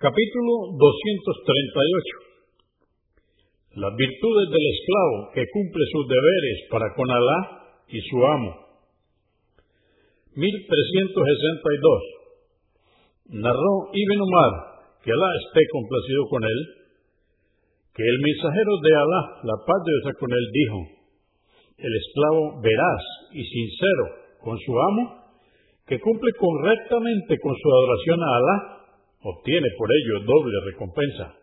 Capítulo 238 Las virtudes del esclavo que cumple sus deberes para con Alá y su amo. 1362 Narró Ibn Umar, que Alá esté complacido con él, que el mensajero de Alá, la paz de Dios con él, dijo, el esclavo veraz y sincero con su amo, que cumple correctamente con su adoración a Alá, obtiene por ello doble recompensa.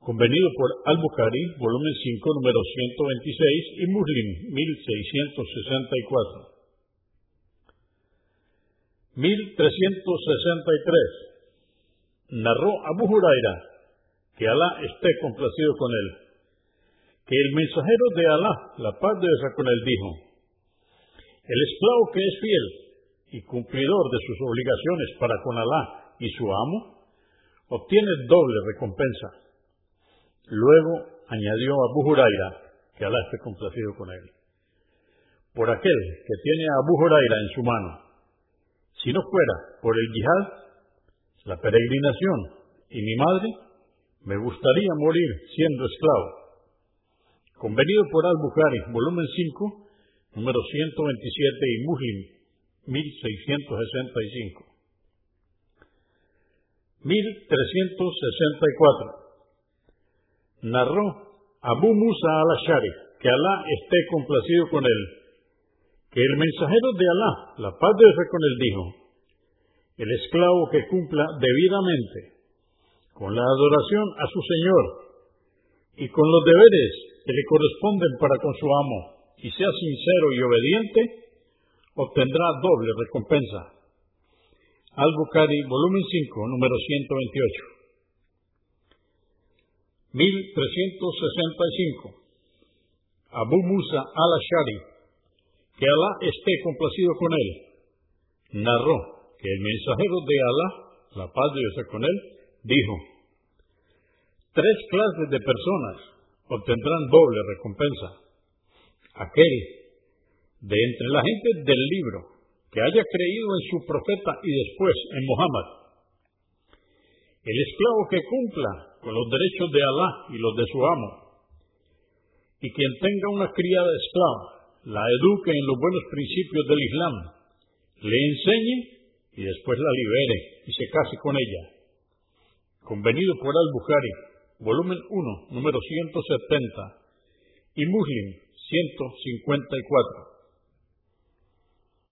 Convenido por Al-Bukhari, volumen 5, número 126 y Muslim, 1664. 1363. Narró Abu Huraira, que Alá esté complacido con él, que el mensajero de Alá, la paz de Dios con él, dijo, el esclavo que es fiel y cumplidor de sus obligaciones para con Alá y su amo, obtiene doble recompensa. Luego añadió a Abu Huraira, que Alá esté complacido con él, por aquel que tiene a Abu Huraira en su mano, si no fuera por el yihad, la peregrinación y mi madre, me gustaría morir siendo esclavo. Convenido por Al-Bukhari, volumen 5, número 127 y Muslim, 1665. 1364. Narró Abu Musa al-Ashari, que Alá esté complacido con él, que el mensajero de Alá, la paz de Dios con él, dijo, el esclavo que cumpla debidamente con la adoración a su Señor y con los deberes que le corresponden para con su amo, y sea sincero y obediente, obtendrá doble recompensa. Al-Bukhari, volumen 5, número 128. 1365. Abu Musa al-Ashari, que Alá esté complacido con él, narró que el mensajero de Alá, la paz de Dios con él, dijo, tres clases de personas obtendrán doble recompensa. Aquel de entre la gente del libro que haya creído en su profeta y después en Muhammad. El esclavo que cumpla con los derechos de Alá y los de su amo. Y quien tenga una criada esclava, la eduque en los buenos principios del Islam, le enseñe y después la libere y se case con ella. Convenido por Al-Bukhari, volumen 1, número 170 y Muslim 154.